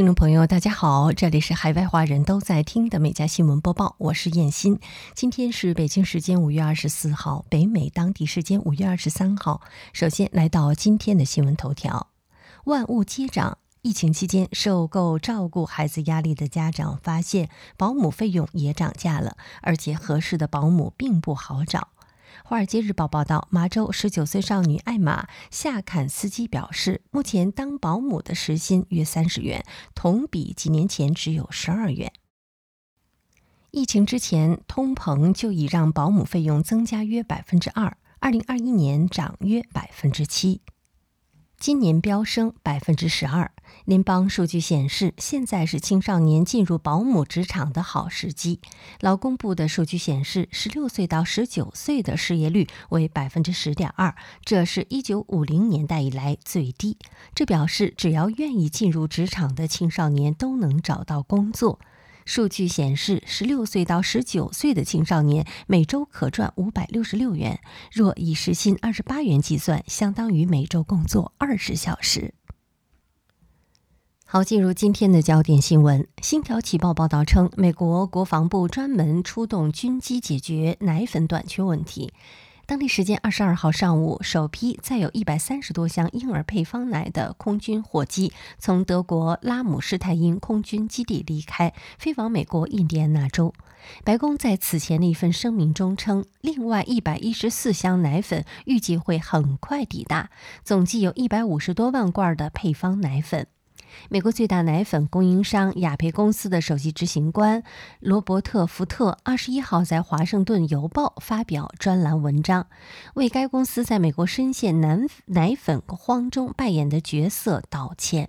听众朋友，大家好，这里是海外华人都在听的《每家新闻播报》，我是燕欣。今天是北京时间五月二十四号，北美当地时间五月二十三号。首先来到今天的新闻头条：万物皆涨。疫情期间受够照顾孩子压力的家长发现，保姆费用也涨价了，而且合适的保姆并不好找。《华尔街日报》报道，麻州19岁少女艾玛·夏坎斯基表示，目前当保姆的时薪约三十元，同比几年前只有十二元。疫情之前，通膨就已让保姆费用增加约百分之二，二零二一年涨约百分之七。今年飙升百分之十二。联邦数据显示，现在是青少年进入保姆职场的好时机。劳工部的数据显示，十六岁到十九岁的失业率为百分之十点二，这是一九五零年代以来最低。这表示，只要愿意进入职场的青少年都能找到工作。数据显示，十六岁到十九岁的青少年每周可赚五百六十六元，若以时薪二十八元计算，相当于每周工作二十小时。好，进入今天的焦点新闻。《星条旗报》报道称，美国国防部专门出动军机解决奶粉短缺问题。当地时间二十二号上午，首批载有一百三十多箱婴儿配方奶的空军货机从德国拉姆施泰因空军基地离开，飞往美国印第安纳州。白宫在此前的一份声明中称，另外一百一十四箱奶粉预计会很快抵达，总计有一百五十多万罐的配方奶粉。美国最大奶粉供应商雅培公司的首席执行官罗伯特·福特二十一号在《华盛顿邮报》发表专栏文章，为该公司在美国深陷奶奶粉荒中扮演的角色道歉。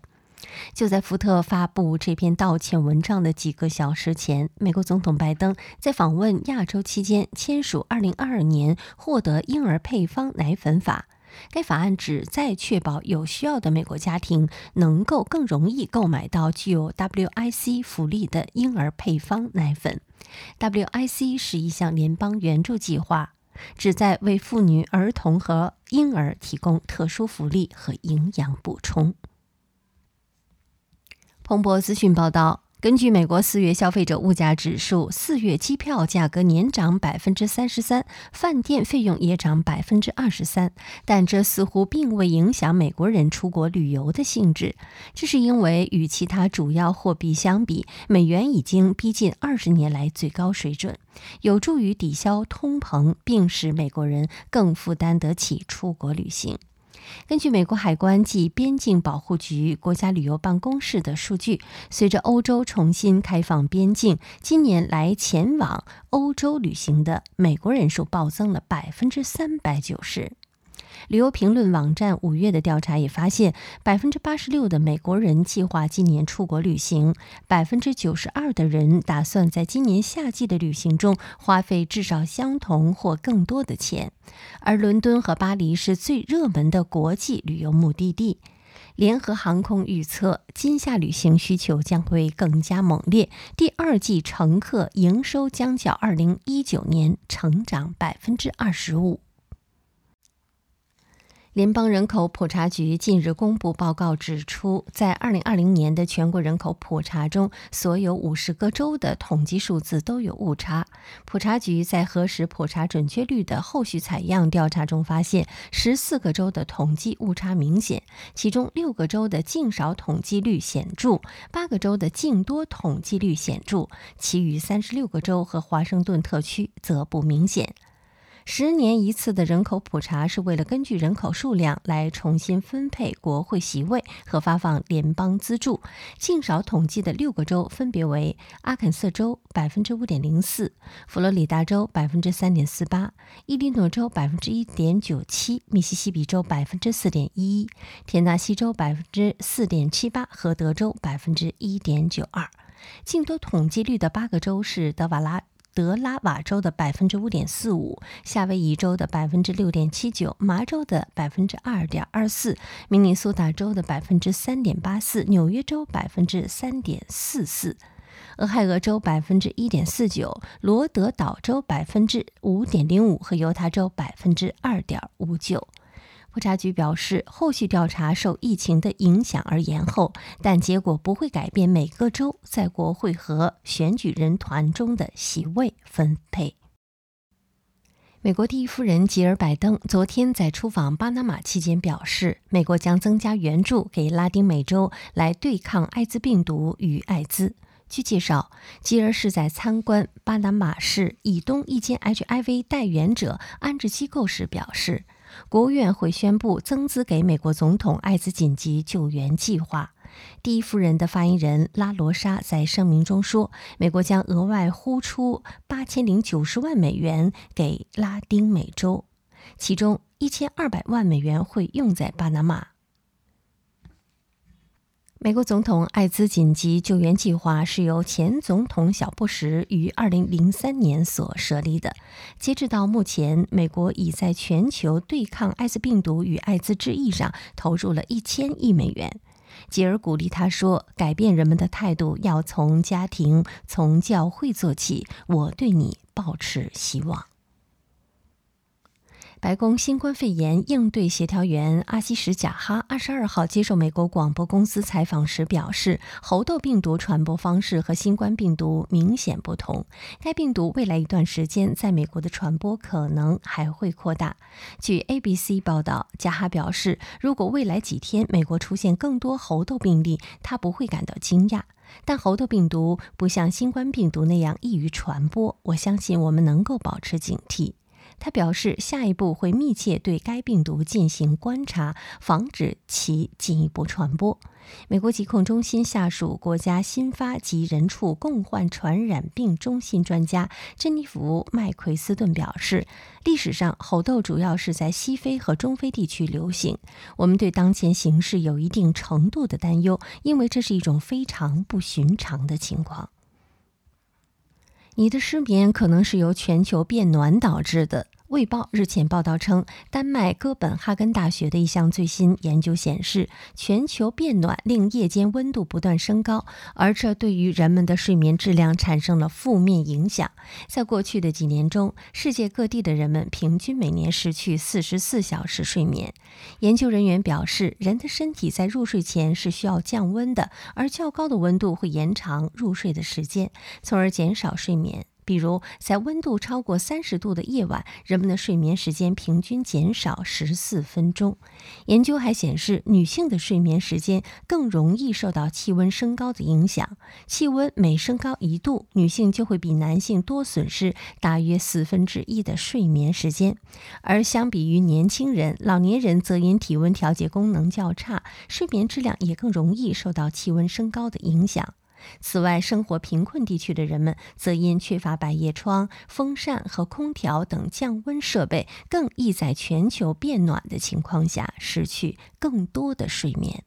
就在福特发布这篇道歉文章的几个小时前，美国总统拜登在访问亚洲期间签署二零二二年获得婴儿配方奶粉法。该法案旨在确保有需要的美国家庭能够更容易购买到具有 WIC 福利的婴儿配方奶粉。WIC 是一项联邦援助计划，旨在为妇女、儿童和婴儿提供特殊福利和营养补充。彭博资讯报道。根据美国四月消费者物价指数，四月机票价格年涨百分之三十三，饭店费用也涨百分之二十三。但这似乎并未影响美国人出国旅游的兴致。这是因为与其他主要货币相比，美元已经逼近二十年来最高水准，有助于抵消通膨，并使美国人更负担得起出国旅行。根据美国海关及边境保护局国家旅游办公室的数据，随着欧洲重新开放边境，今年来前往欧洲旅行的美国人数暴增了百分之三百九十。旅游评论网站五月的调查也发现，百分之八十六的美国人计划今年出国旅行，百分之九十二的人打算在今年夏季的旅行中花费至少相同或更多的钱。而伦敦和巴黎是最热门的国际旅游目的地。联合航空预测，今夏旅行需求将会更加猛烈，第二季乘客营收将较二零一九年成长百分之二十五。联邦人口普查局近日公布报告，指出，在2020年的全国人口普查中，所有50个州的统计数字都有误差。普查局在核实普查准确率的后续采样调查中发现，14个州的统计误差明显，其中6个州的净少统计率显著，8个州的净多统计率显著，其余36个州和华盛顿特区则不明显。十年一次的人口普查是为了根据人口数量来重新分配国会席位和发放联邦资助。净少统计的六个州分别为阿肯色州百分之五点零四，佛罗里达州百分之三点四八，伊利诺州百分之一点九七，密西西比州百分之四点一一，田纳西州百分之四点七八和德州百分之一点九二。净多统计率的八个州是德瓦拉。德拉瓦州的百分之五点四五，夏威夷州的百分之六点七九，麻州的百分之二点二四，明尼苏达州的百分之三点八四，纽约州百分之三点四四，俄亥俄州百分之一点四九，罗德岛州百分之五点零五和犹他州百分之二点五九。普查局表示，后续调查受疫情的影响而延后，但结果不会改变每个州在国会和选举人团中的席位分配。美国第一夫人吉尔·拜登昨天在出访巴拿马期间表示，美国将增加援助给拉丁美洲来对抗艾滋病毒与艾滋。据介绍，吉尔是在参观巴拿马市以东一间 HIV 代源者安置机构时表示。国务院会宣布增资给美国总统艾滋紧急救援计划。第一夫人的发言人拉罗莎在声明中说：“美国将额外呼出八千零九十万美元给拉丁美洲，其中一千二百万美元会用在巴拿马。”美国总统艾滋紧急救援计划是由前总统小布什于2003年所设立的。截止到目前，美国已在全球对抗艾滋病毒与艾滋之役上投入了一千亿美元。吉尔鼓励他说：“改变人们的态度要从家庭、从教会做起。我对你抱持希望。”白宫新冠肺炎应对协调员阿西什·贾哈二十二号接受美国广播公司采访时表示，猴痘病毒传播方式和新冠病毒明显不同。该病毒未来一段时间在美国的传播可能还会扩大。据 ABC 报道，贾哈表示，如果未来几天美国出现更多猴痘病例，他不会感到惊讶。但猴痘病毒不像新冠病毒那样易于传播，我相信我们能够保持警惕。他表示，下一步会密切对该病毒进行观察，防止其进一步传播。美国疾控中心下属国家新发及人畜共患传染病中心专家珍妮弗·麦奎斯顿表示，历史上猴痘主要是在西非和中非地区流行。我们对当前形势有一定程度的担忧，因为这是一种非常不寻常的情况。你的失眠可能是由全球变暖导致的。卫报日前报道称，丹麦哥本哈根大学的一项最新研究显示，全球变暖令夜间温度不断升高，而这对于人们的睡眠质量产生了负面影响。在过去的几年中，世界各地的人们平均每年失去四十四小时睡眠。研究人员表示，人的身体在入睡前是需要降温的，而较高的温度会延长入睡的时间，从而减少睡眠。比如，在温度超过三十度的夜晚，人们的睡眠时间平均减少十四分钟。研究还显示，女性的睡眠时间更容易受到气温升高的影响。气温每升高一度，女性就会比男性多损失大约四分之一的睡眠时间。而相比于年轻人，老年人则因体温调节功能较差，睡眠质量也更容易受到气温升高的影响。此外，生活贫困地区的人们则因缺乏百叶窗、风扇和空调等降温设备，更易在全球变暖的情况下失去更多的睡眠。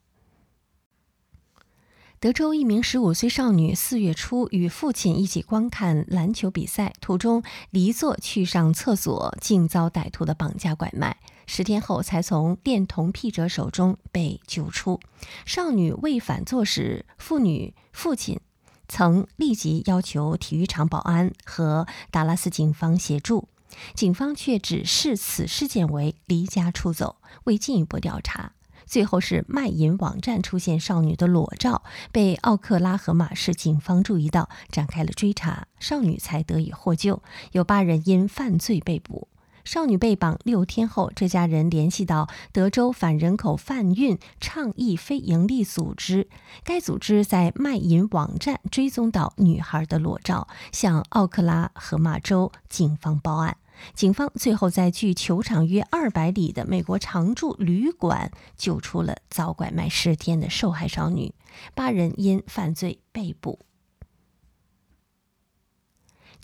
德州一名十五岁少女四月初与父亲一起观看篮球比赛，途中离座去上厕所，竟遭歹徒的绑架拐卖。十天后，才从恋童癖者手中被救出。少女未反坐时，妇女父亲曾立即要求体育场保安和达拉斯警方协助，警方却只视此事件为离家出走，未进一步调查。最后是卖淫网站出现少女的裸照，被奥克拉荷马市警方注意到，展开了追查，少女才得以获救。有八人因犯罪被捕。少女被绑六天后，这家人联系到德州反人口贩运倡议非营利组织，该组织在卖淫网站追踪到女孩的裸照，向奥克拉荷马州警方报案。警方最后在距球场约二百里的美国常驻旅馆救出了遭拐卖十天的受害少女，八人因犯罪被捕。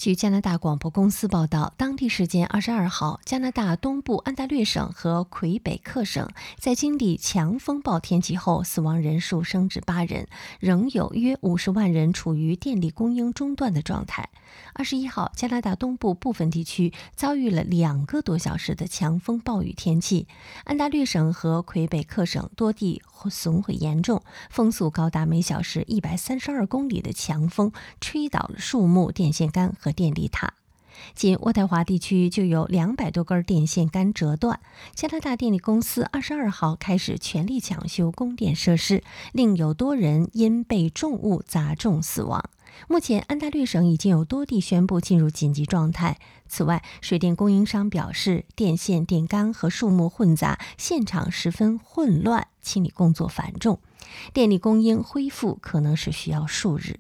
据加拿大广播公司报道，当地时间二十二号，加拿大东部安大略省和魁北克省在经历强风暴天气后，死亡人数升至八人，仍有约五十万人处于电力供应中断的状态。二十一号，加拿大东部部分地区遭遇了两个多小时的强风暴雨天气，安大略省和魁北克省多地损毁严重，风速高达每小时一百三十二公里的强风吹倒了树木、电线杆和电力塔。仅渥太华地区就有两百多根电线杆折断。加拿大电力公司二十二号开始全力抢修供电设施，另有多人因被重物砸中死亡。目前，安大略省已经有多地宣布进入紧急状态。此外，水电供应商表示，电线、电杆和树木混杂，现场十分混乱，清理工作繁重，电力供应恢复可能是需要数日。《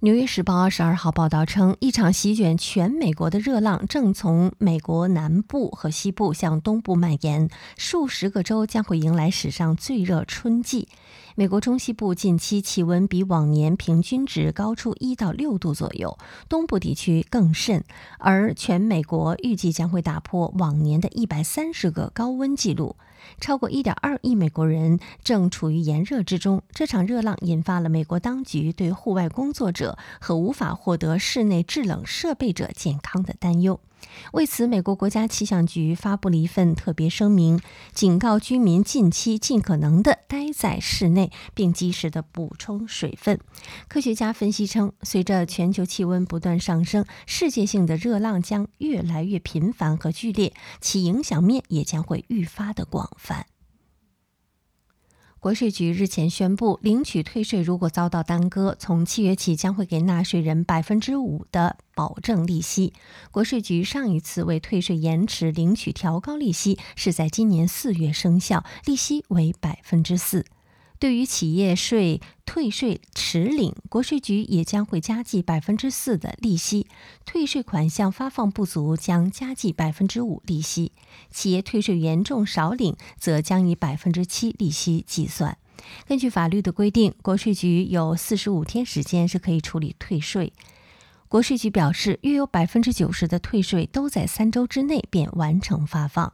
纽约时报》二十二号报道称，一场席卷全美国的热浪正从美国南部和西部向东部蔓延，数十个州将会迎来史上最热春季。美国中西部近期气温比往年平均值高出一到六度左右，东部地区更甚。而全美国预计将会打破往年的一百三十个高温记录。超过1.2亿美国人正处于炎热之中。这场热浪引发了美国当局对户外工作者和无法获得室内制冷设备者健康的担忧。为此，美国国家气象局发布了一份特别声明，警告居民近期尽可能的待在室内，并及时的补充水分。科学家分析称，随着全球气温不断上升，世界性的热浪将越来越频繁和剧烈，其影响面也将会愈发的广泛。国税局日前宣布，领取退税如果遭到耽搁，从七月起将会给纳税人百分之五的保证利息。国税局上一次为退税延迟领取调高利息，是在今年四月生效，利息为百分之四。对于企业税退税迟领，国税局也将会加计百分之四的利息；退税款项发放不足，将加计百分之五利息；企业退税严重少领，则将以百分之七利息计算。根据法律的规定，国税局有四十五天时间是可以处理退税。国税局表示，约有百分之九十的退税都在三周之内便完成发放。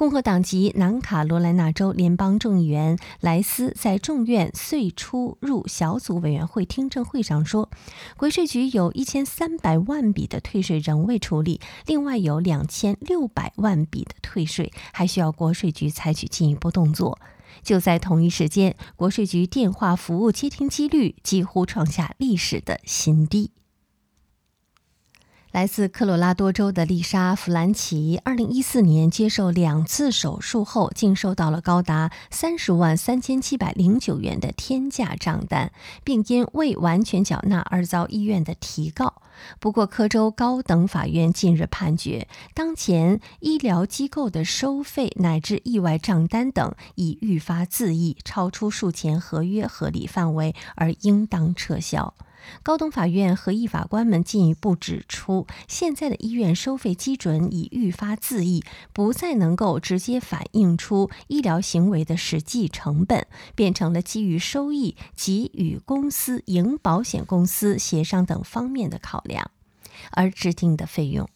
共和党籍南卡罗来纳州联邦众议员莱斯在众院税出入小组委员会听证会上说，国税局有一千三百万笔的退税仍未处理，另外有两千六百万笔的退税还需要国税局采取进一步动作。就在同一时间，国税局电话服务接听几率几乎创下历史的新低。来自科罗拉多州的丽莎·弗兰奇，二零一四年接受两次手术后，竟收到了高达三十万三千七百零九元的天价账单，并因未完全缴纳而遭医院的提告。不过，科州高等法院近日判决，当前医疗机构的收费乃至意外账单等已愈发恣意，超出术前合约合理范围，而应当撤销。高等法院和议法官们进一步指出，现在的医院收费基准已愈发自意，不再能够直接反映出医疗行为的实际成本，变成了基于收益及与公司、营保险公司协商等方面的考量而制定的费用。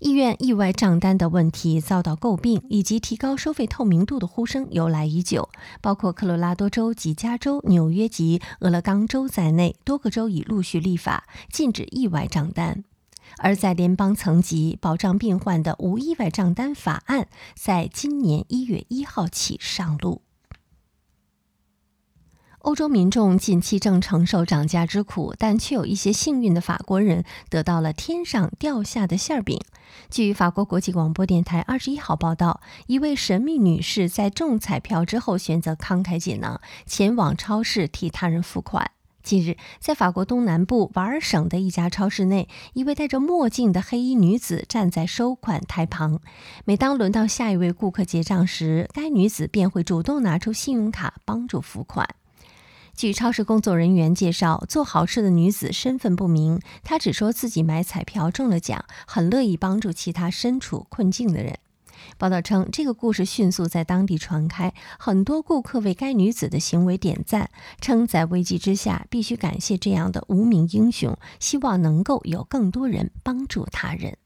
医院意外账单的问题遭到诟病，以及提高收费透明度的呼声由来已久。包括科罗拉多州及加州、纽约及俄勒冈州在内，多个州已陆续立法禁止意外账单。而在联邦层级，保障病患的无意外账单法案在今年一月一号起上路。欧洲民众近期正承受涨价之苦，但却有一些幸运的法国人得到了天上掉下的馅饼。据法国国际广播电台二十一号报道，一位神秘女士在中彩票之后选择慷慨解囊，前往超市替他人付款。近日，在法国东南部瓦尔省的一家超市内，一位戴着墨镜的黑衣女子站在收款台旁。每当轮到下一位顾客结账时，该女子便会主动拿出信用卡帮助付款。据超市工作人员介绍，做好事的女子身份不明，她只说自己买彩票中了奖，很乐意帮助其他身处困境的人。报道称，这个故事迅速在当地传开，很多顾客为该女子的行为点赞，称在危机之下必须感谢这样的无名英雄，希望能够有更多人帮助他人。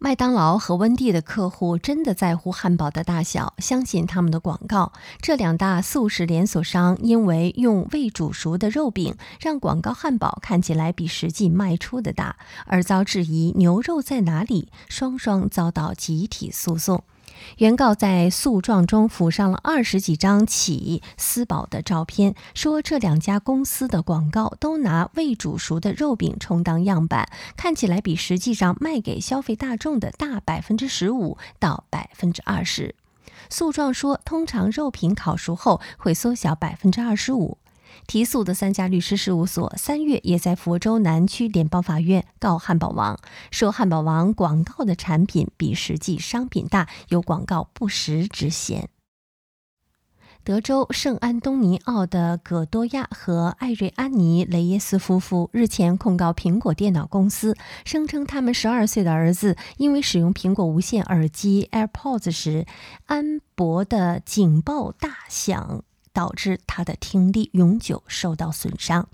麦当劳和温蒂的客户真的在乎汉堡的大小，相信他们的广告。这两大素食连锁商因为用未煮熟的肉饼让广告汉堡看起来比实际卖出的大，而遭质疑牛肉在哪里，双双遭到集体诉讼。原告在诉状中附上了二十几张起私宝的照片，说这两家公司的广告都拿未煮熟的肉饼充当样板，看起来比实际上卖给消费大众的大百分之十五到百分之二十。诉状说，通常肉品烤熟后会缩小百分之二十五。提诉的三家律师事务所三月也在佛州南区联邦法院告汉堡王，说汉堡王广告的产品比实际商品大，有广告不实之嫌。德州圣安东尼奥的葛多亚和艾瑞安妮·雷耶斯夫妇日前控告苹果电脑公司，声称他们十二岁的儿子因为使用苹果无线耳机 AirPods 时，安博的警报大响。导致他的听力永久受到损伤。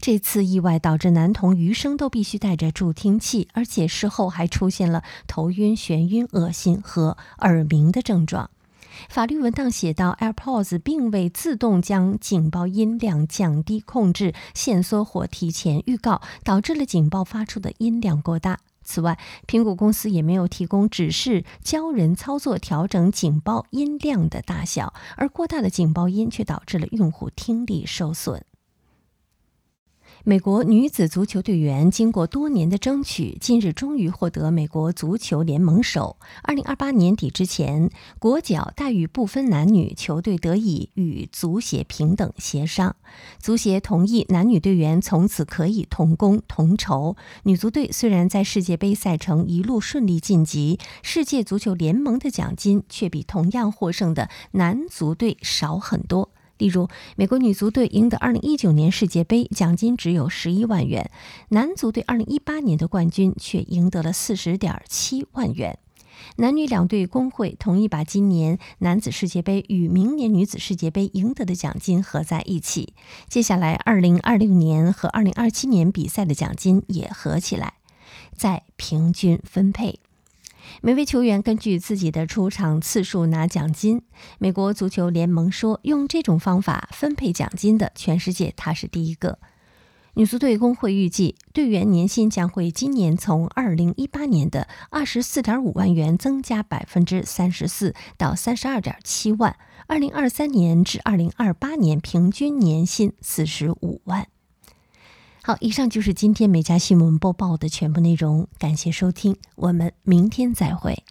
这次意外导致男童余生都必须带着助听器，而且事后还出现了头晕、眩晕、恶心和耳鸣的症状。法律文档写道：AirPods 并未自动将警报音量降低、控制、限缩或提前预告，导致了警报发出的音量过大。此外，苹果公司也没有提供指示教人操作调整警报音量的大小，而过大的警报音却导致了用户听力受损。美国女子足球队员经过多年的争取，今日终于获得美国足球联盟首。二零二八年底之前，国脚待遇不分男女，球队得以与足协平等协商。足协同意男女队员从此可以同工同酬。女足队虽然在世界杯赛程一路顺利晋级，世界足球联盟的奖金却比同样获胜的男足队少很多。例如，美国女足队赢得2019年世界杯，奖金只有11万元；男足队2018年的冠军却赢得了40.7万元。男女两队工会同意把今年男子世界杯与明年女子世界杯赢得的奖金合在一起，接下来2026年和2027年比赛的奖金也合起来，再平均分配。每位球员根据自己的出场次数拿奖金。美国足球联盟说，用这种方法分配奖金的，全世界他是第一个。女足队工会预计，队员年薪将会今年从二零一八年的二十四点五万元增加百分之三十四到三十二点七万，二零二三年至二零二八年平均年薪四十五万。好，以上就是今天美家新闻播报的全部内容。感谢收听，我们明天再会。